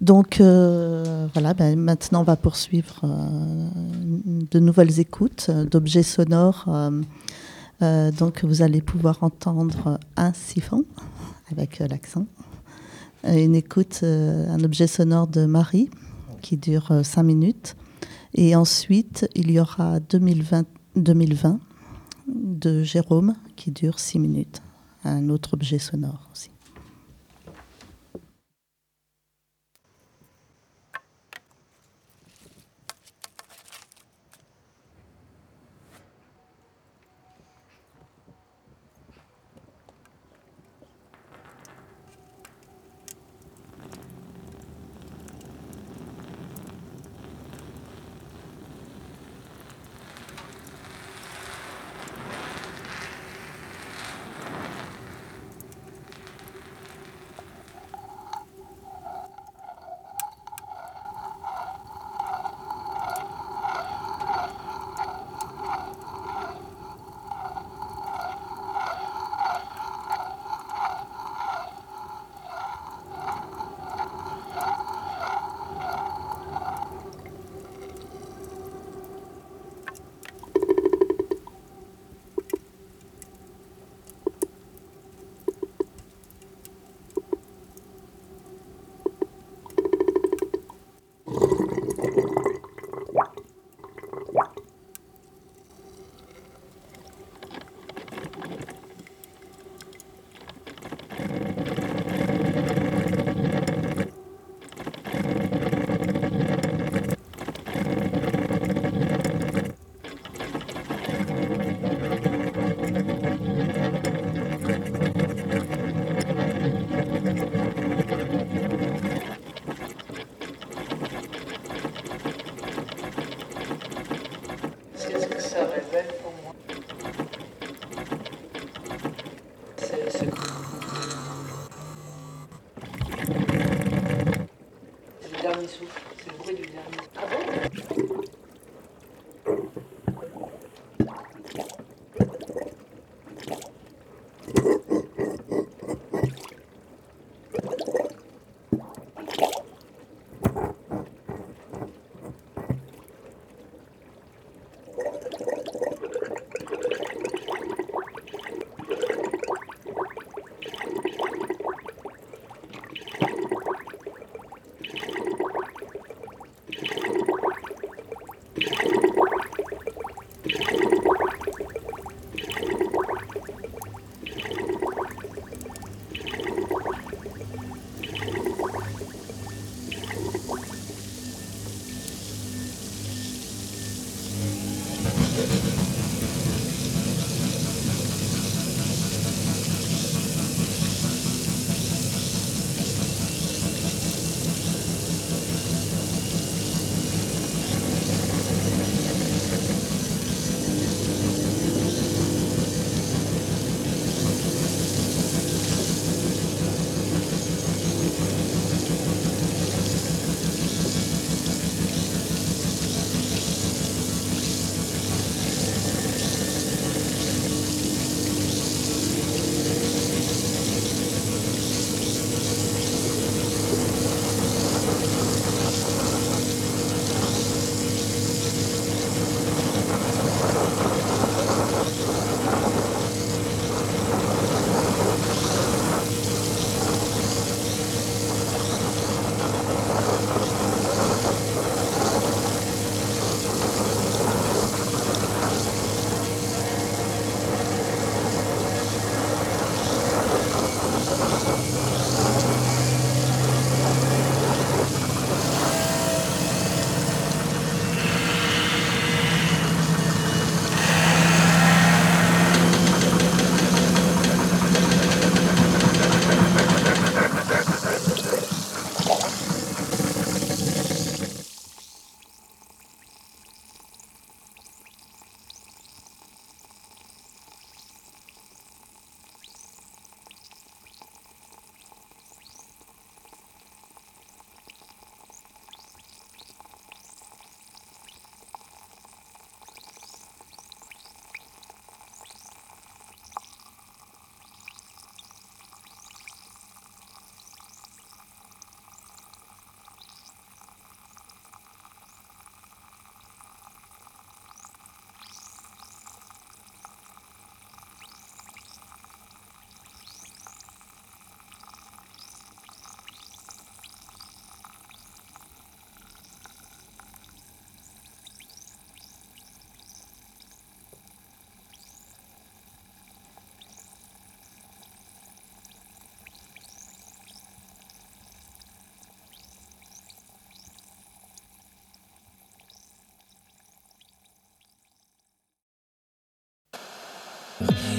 Donc euh, voilà, ben, maintenant on va poursuivre euh, de nouvelles écoutes d'objets sonores. Euh, donc vous allez pouvoir entendre un siphon avec l'accent, une écoute, un objet sonore de Marie qui dure 5 minutes. Et ensuite, il y aura 2020, 2020 de Jérôme qui dure 6 minutes, un autre objet sonore aussi.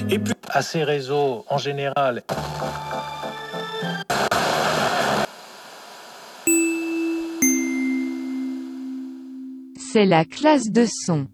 Et puis à ces réseaux en général. C'est la classe de son.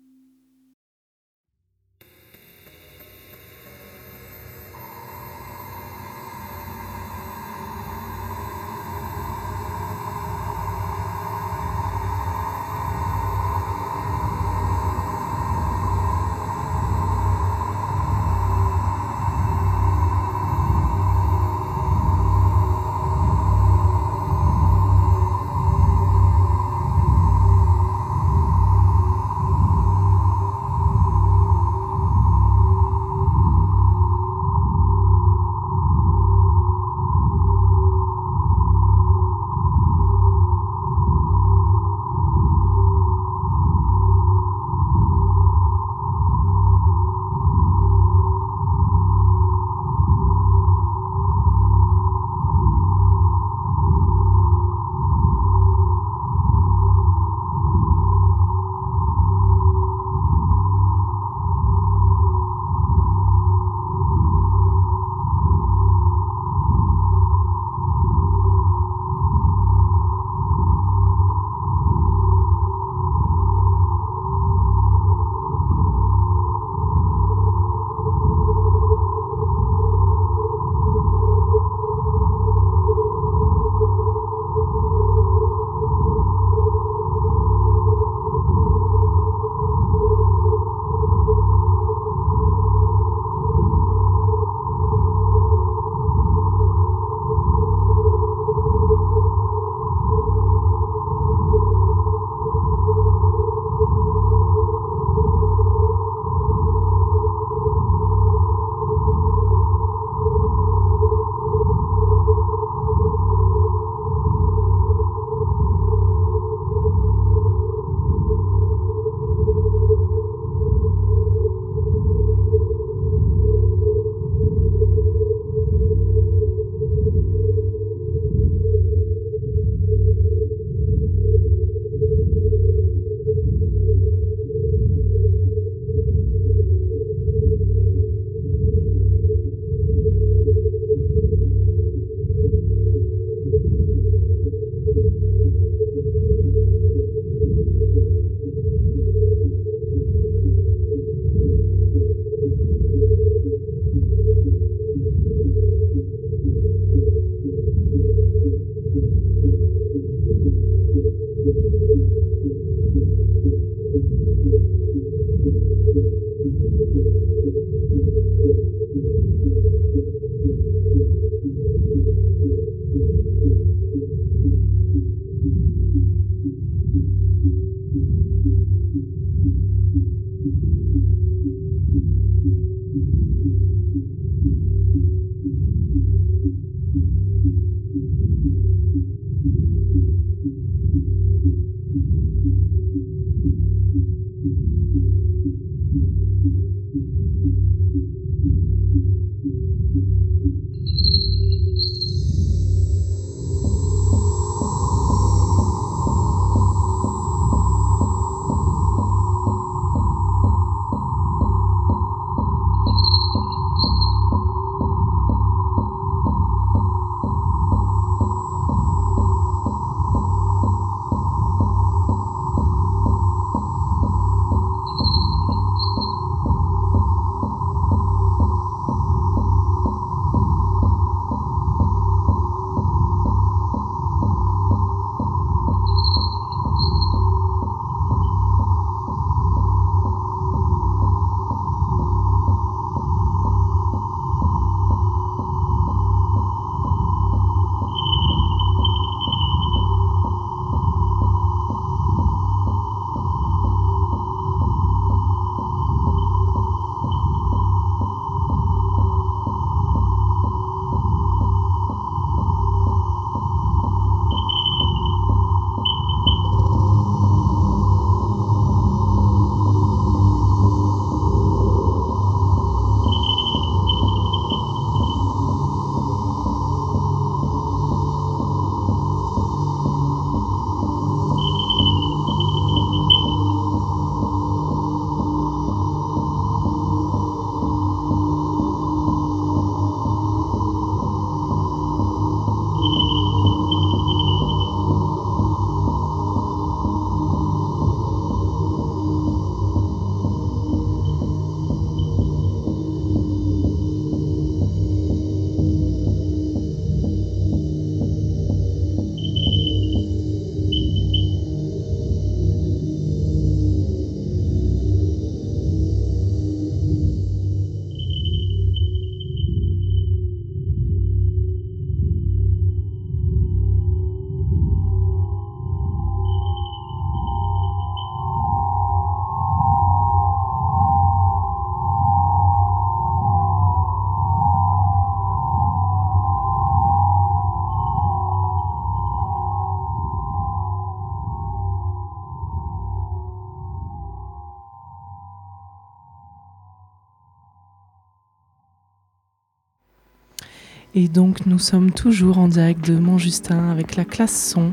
Et donc nous sommes toujours en direct de Montjustin avec la classe son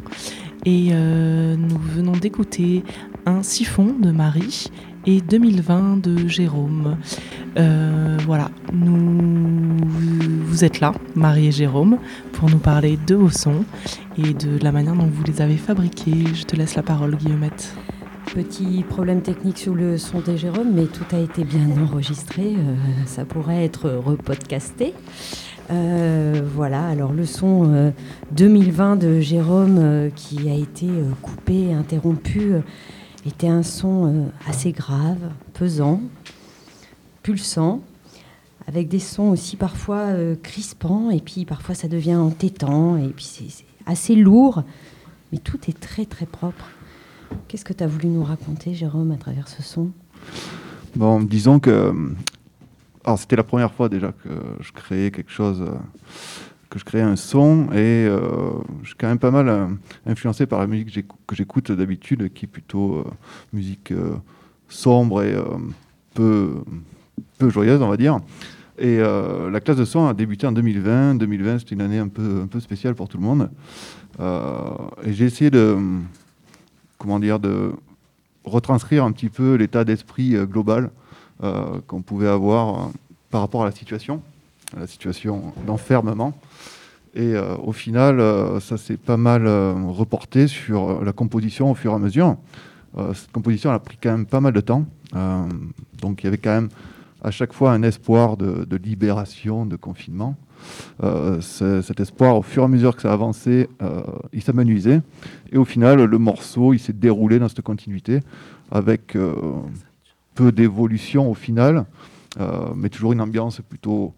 et euh, nous venons d'écouter un siphon de Marie et 2020 de Jérôme. Euh, voilà, nous, vous êtes là, Marie et Jérôme, pour nous parler de vos sons et de la manière dont vous les avez fabriqués. Je te laisse la parole, Guillaumette. Petit problème technique sur le son de Jérôme, mais tout a été bien enregistré. Euh, ça pourrait être repodcasté. Euh, voilà, alors le son 2020 de Jérôme qui a été coupé, interrompu, était un son assez grave, pesant, pulsant, avec des sons aussi parfois crispants, et puis parfois ça devient entêtant, et puis c'est assez lourd, mais tout est très très propre. Qu'est-ce que tu as voulu nous raconter, Jérôme, à travers ce son? Bon, disons que. Alors, c'était la première fois déjà que je créais quelque chose, que je créais un son, et euh, je suis quand même pas mal euh, influencé par la musique que j'écoute d'habitude, qui est plutôt euh, musique sombre et peu, peu joyeuse, on va dire. Et la classe de son a débuté en 2020. 2020, c'était une année un peu, un peu spéciale pour tout le monde. et j'ai essayé de comment dire, de retranscrire un petit peu l'état d'esprit euh, global euh, qu'on pouvait avoir euh, par rapport à la situation, la situation d'enfermement. Et au final, ça s'est pas mal reporté sur la composition au fur et à mesure. cette composition a pris quand même pas mal de temps. donc il y avait quand même à chaque fois un espoir de, de libération, de confinement. Euh, cet espoir, au fur et à mesure que ça avançait, euh, il s'amenuisait. Et au final, le morceau, il s'est déroulé dans cette continuité avec euh, peu d'évolution au final, mais toujours une ambiance plutôt,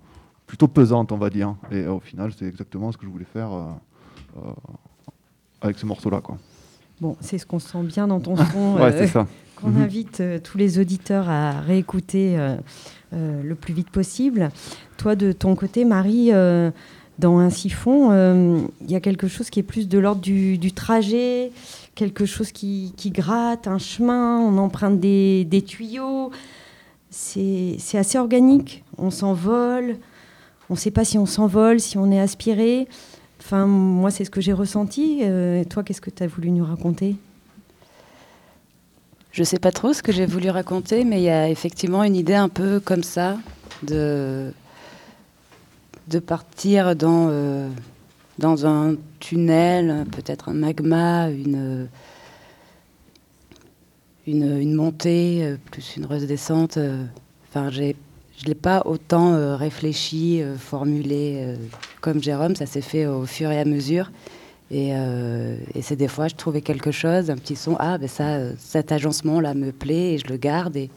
plutôt pesante, on va dire. Et au final, c'est exactement ce que je voulais faire avec ce morceau-là. Bon, c'est ce qu'on sent bien dans ton son. ouais, c'est ça. Qu'on mhm. invite tous les auditeurs à réécouter euh, le plus vite possible. Toi, de ton côté, Marie, euh, dans un siphon, euh, il y a quelque chose qui est plus de l'ordre du, trajet, quelque chose qui, gratte, un chemin, on emprunte des, tuyaux. C'est assez organique, on s'envole, on ne sait pas si on s'envole, si on est aspiré. Enfin, moi, c'est ce que j'ai ressenti. toi, qu'est-ce que tu as voulu nous raconter? Je ne sais pas trop ce que j'ai voulu raconter, mais il y a effectivement une idée un peu comme ça de, de partir dans, euh, dans un tunnel, peut-être un magma, une, une, montée, euh, plus une redescente. Euh, enfin, je ne l'ai pas autant réfléchi, formulé comme Jérôme, ça s'est fait au fur et à mesure. Euh, et, c'est des fois, je trouvais quelque chose, un petit son, ah, ben ça, cet agencement-là me plaît et je le garde. Et,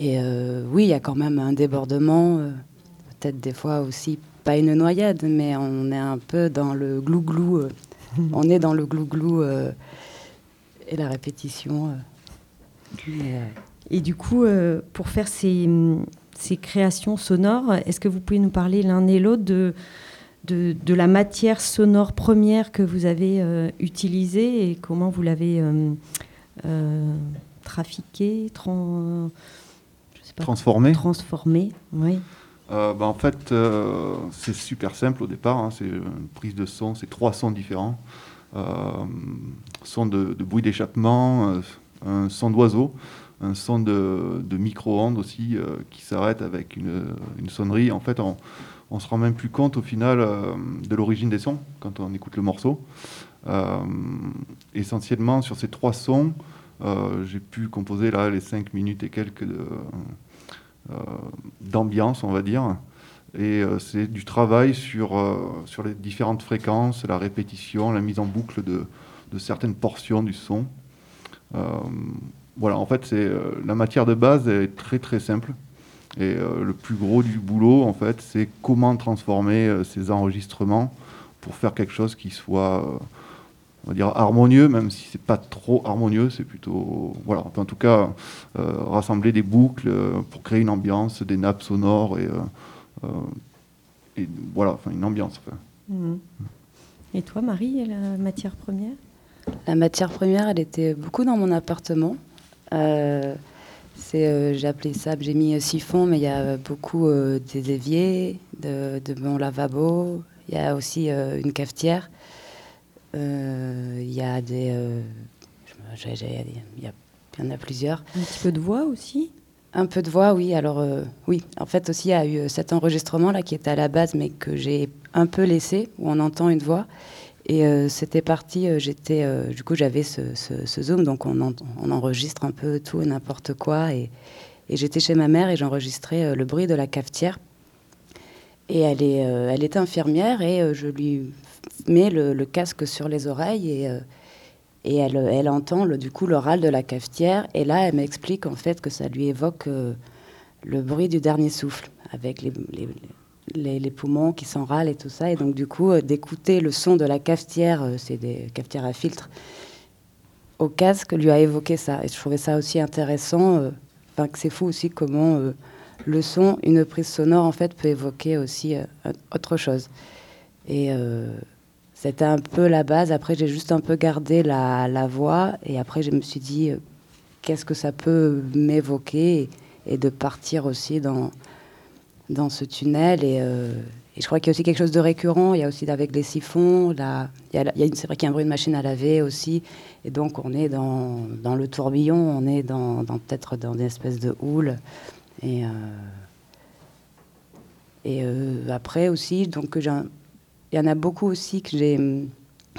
et euh, oui, il y a quand même un débordement, euh, peut-être des fois aussi, pas une noyade, mais on est un peu dans le glou-glou. on est dans le glou-glou et la répétition. et du coup, pour faire ces, ces créations sonores, est-ce que vous pouvez nous parler l'un et l'autre de de, la matière sonore première que vous avez euh, utilisée et comment vous l'avez euh, euh, trafiquée, transformée. Transformée, oui. Bah, en fait, c'est super simple au départ. Hein. c'est une prise de son, c'est trois sons différents. son de, bruit d'échappement, un son d'oiseau, un son de, micro-ondes aussi qui s'arrête avec une, sonnerie. En fait, on, on se rend même plus compte au final euh, de l'origine des sons quand on écoute le morceau. Euh, essentiellement, sur ces trois sons, euh, j'ai pu composer là les cinq minutes et quelques d'ambiance, on va dire. Et c'est du travail sur, sur les différentes fréquences, la répétition, la mise en boucle de, de certaines portions du son. voilà, en fait, c'est la matière de base est très très simple. Et euh, le plus gros du boulot, en fait, c'est comment transformer euh, ces enregistrements pour faire quelque chose qui soit, euh, on va dire, harmonieux, même si c'est pas trop harmonieux, c'est plutôt, voilà, en tout cas, rassembler des boucles pour créer une ambiance, des nappes sonores et, et voilà, enfin une ambiance. Mmh. Et toi, Marie, la matière première? La matière première, elle était beaucoup dans mon appartement. C'est, j'ai appelé ça, j'ai mis siphon, mais il y a beaucoup des éviers, de, de mon lavabo, il y a aussi une cafetière, il y a des, il y, en a plusieurs. Un petit peu de voix aussi? Un peu de voix, oui. Alors, oui. En fait, aussi, il y a eu cet enregistrement-là qui était à la base, mais que j'ai un peu laissé, où on entend une voix. Et euh, c'était parti, euh, j'étais, euh, du coup, j'avais ce, zoom, donc on, on, enregistre un peu tout et n'importe quoi. Et, j'étais chez ma mère et j'enregistrais le bruit de la cafetière. Et elle est, elle est infirmière et je lui mets le, casque sur les oreilles et, et elle, elle entend le, du coup le râle de la cafetière. Et là, elle m'explique en fait que ça lui évoque le bruit du dernier souffle avec les les, poumons qui s'enrâlent et tout ça. Et donc, du coup, euh, d'écouter le son de la cafetière, euh, c'est des cafetières à filtre, au casque lui a évoqué ça. Et je trouvais ça aussi intéressant. Euh, enfin, que c'est fou aussi comment le son, une prise sonore, en fait, peut évoquer aussi autre chose. Et c'était un peu la base. Après, j'ai juste un peu gardé la, la, voix. Et après, je me suis dit, qu'est-ce que ça peut m'évoquer et de partir aussi dans dans ce tunnel. Euh, et, je crois qu'il y a aussi quelque chose de récurrent. Il y a aussi avec les siphons. Là, il y a, c'est vrai qu'il y a un bruit de machine à laver aussi. Et donc, on est dans, dans le tourbillon, on est dans, peut-être dans des espèces de houle. Et, euh, et euh, après aussi, donc, il y en a beaucoup aussi que j'ai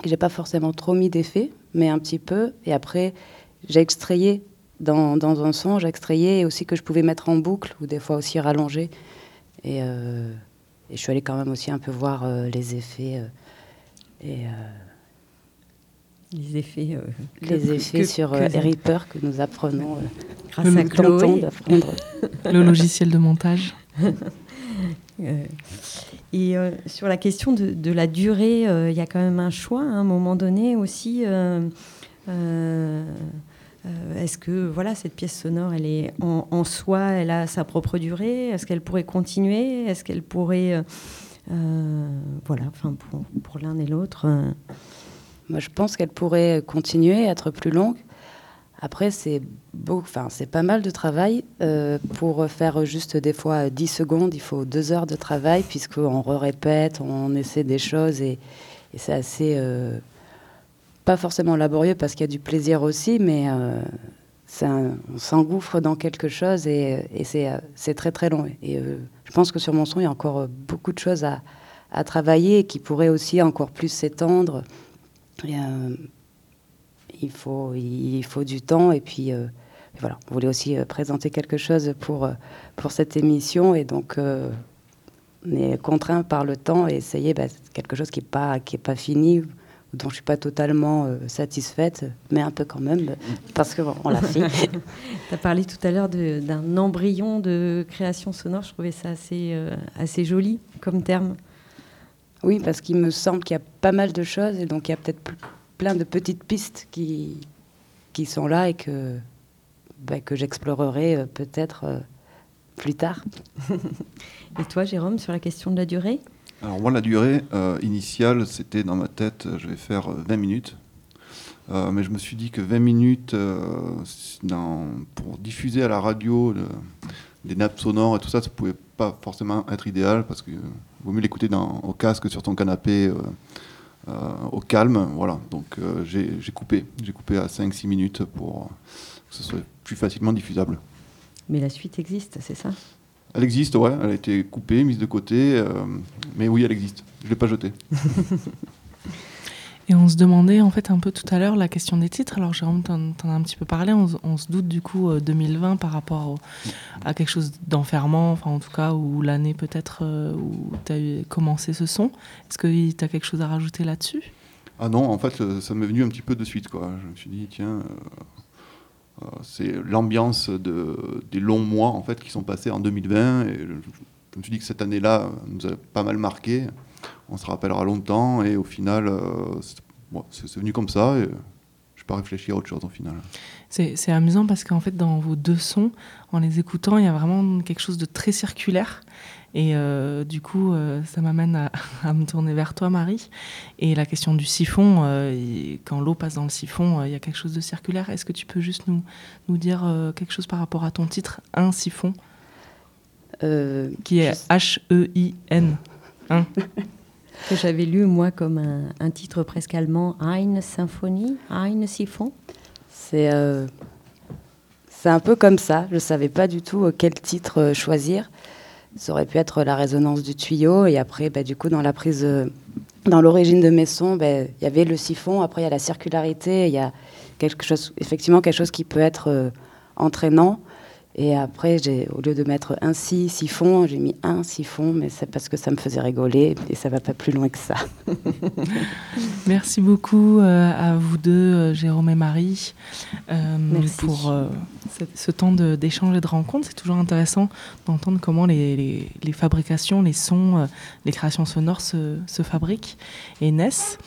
que j'ai pas forcément trop mis d'effet, mais un petit peu. Et après, j'ai extrayé dans, dans, un son, j'ai extrayé aussi que je pouvais mettre en boucle ou des fois aussi rallonger. Euh, et, je suis allée quand même aussi un peu voir les effets. Et, les effets, les effets sur Reaper que nous apprenons grâce à Chloé. le logiciel de montage. et sur la question de, de la durée, il y a quand même un choix à un moment donné aussi. Euh, est-ce que voilà cette pièce sonore, elle est en, soi, elle a sa propre durée? Est-ce qu'elle pourrait continuer? Est-ce qu'elle pourrait, euh, euh, voilà, enfin pour, pour l'un et l'autre. Moi, je pense qu'elle pourrait continuer, être plus longue. Après, c'est enfin pas mal de travail pour faire juste des fois 10 secondes. Il faut deux heures de travail puisqu'on répète, on essaie des choses et, c'est assez pas forcément laborieux parce qu'il y a du plaisir aussi, mais euh, on s'engouffre dans quelque chose et, euh, c'est très très long. Et euh, je pense que sur mon son, il y a encore beaucoup de choses à, travailler qui pourraient aussi encore plus s'étendre. Il, faut, il faut du temps et puis voilà, on voulait aussi présenter quelque chose pour, pour cette émission et donc on est contraint par le temps et essayer bah, quelque chose qui n'est pas, pas fini dont je suis pas totalement euh, satisfaite, mais un peu quand même, parce qu'on on l'a fait. tu as parlé tout à l'heure d'un embryon de création sonore, je trouvais ça assez, euh, assez joli comme terme. Oui, parce qu'il me semble qu'il y a pas mal de choses, et donc il y a peut-être plein de petites pistes qui, qui sont là et que, bah, que j'explorerai euh, peut-être plus tard. et toi, Jérôme, sur la question de la durée? Alors moi, la durée euh, initiale, c'était dans ma tête, je vais faire 20 euh, minutes. Euh, mais je me suis dit que 20 minutes pour diffuser à la radio des nappes sonores et tout ça, ça pouvait pas forcément être idéal parce qu'il vaut mieux l'écouter au casque sur ton canapé au calme. Voilà, donc j'ai coupé. J'ai coupé à 5-6 minutes pour que ce soit plus facilement diffusable. Mais la suite existe, c'est ça? Elle existe, ouais. Elle a été coupée, mise de côté. Euh, mais oui, elle existe. Je ne l'ai pas jetée. Et on se demandait en fait un peu tout à l'heure la question des titres. Alors Jérôme, tu en, as un petit peu parlé. On, se doute du coup 2020 euh, par rapport à quelque chose d'enfermant, enfin en tout cas, ou l'année peut-être euh, où tu as commencé ce son. Est-ce que tu as quelque chose à rajouter là-dessus? Ah non, en fait, ça m'est venu un petit peu de suite. Je me suis dit, tiens, euh, c'est l'ambiance de, des longs mois en fait qui sont passés en 2020 et je, me suis dit que cette année-là nous a pas mal marqué. On se rappellera longtemps et au final, euh, c'est venu comme ça et pas réfléchi à autre chose au final. C'est amusant parce qu'en fait, dans vos deux sons, en les écoutant, il y a vraiment quelque chose de très circulaire. Et euh, du coup, euh, ça m'amène à, à me tourner vers toi, Marie. Et la question du siphon, euh, quand l'eau passe dans le siphon, euh, il y a quelque chose de circulaire. Est-ce que tu peux juste nous, nous dire euh, quelque chose par rapport à ton titre, Un siphon, Euh, qui est je- H-E-I-N Hein? Que j'avais lu, moi, comme un, un titre presque allemand, Eine Symphonie, Eine Siphon. C'est euh, un peu comme ça. Je ne savais pas du tout euh, quel titre euh, choisir. Ça aurait pu être la résonance du tuyau. Et après, bah, du coup, dans la prise, euh, dans l'origine de mes sons, bah, il y avait le siphon. Après, il y a la circularité. Il y a quelque chose, effectivement quelque chose qui peut être entraînant. Et après, j'ai, au lieu de mettre un si, siphon, j'ai mis un siphon, mais c'est parce que ça me faisait rigoler et ça va pas plus loin que ça. Merci beaucoup euh, à vous deux, euh, Jérôme et Marie, euh, Merci. pour euh, ce, ce temps de- d'échange et de rencontre. C'est toujours intéressant d'entendre comment les, les- les fabrications, les sons, euh, les créations sonores se, se fabriquent et naissent.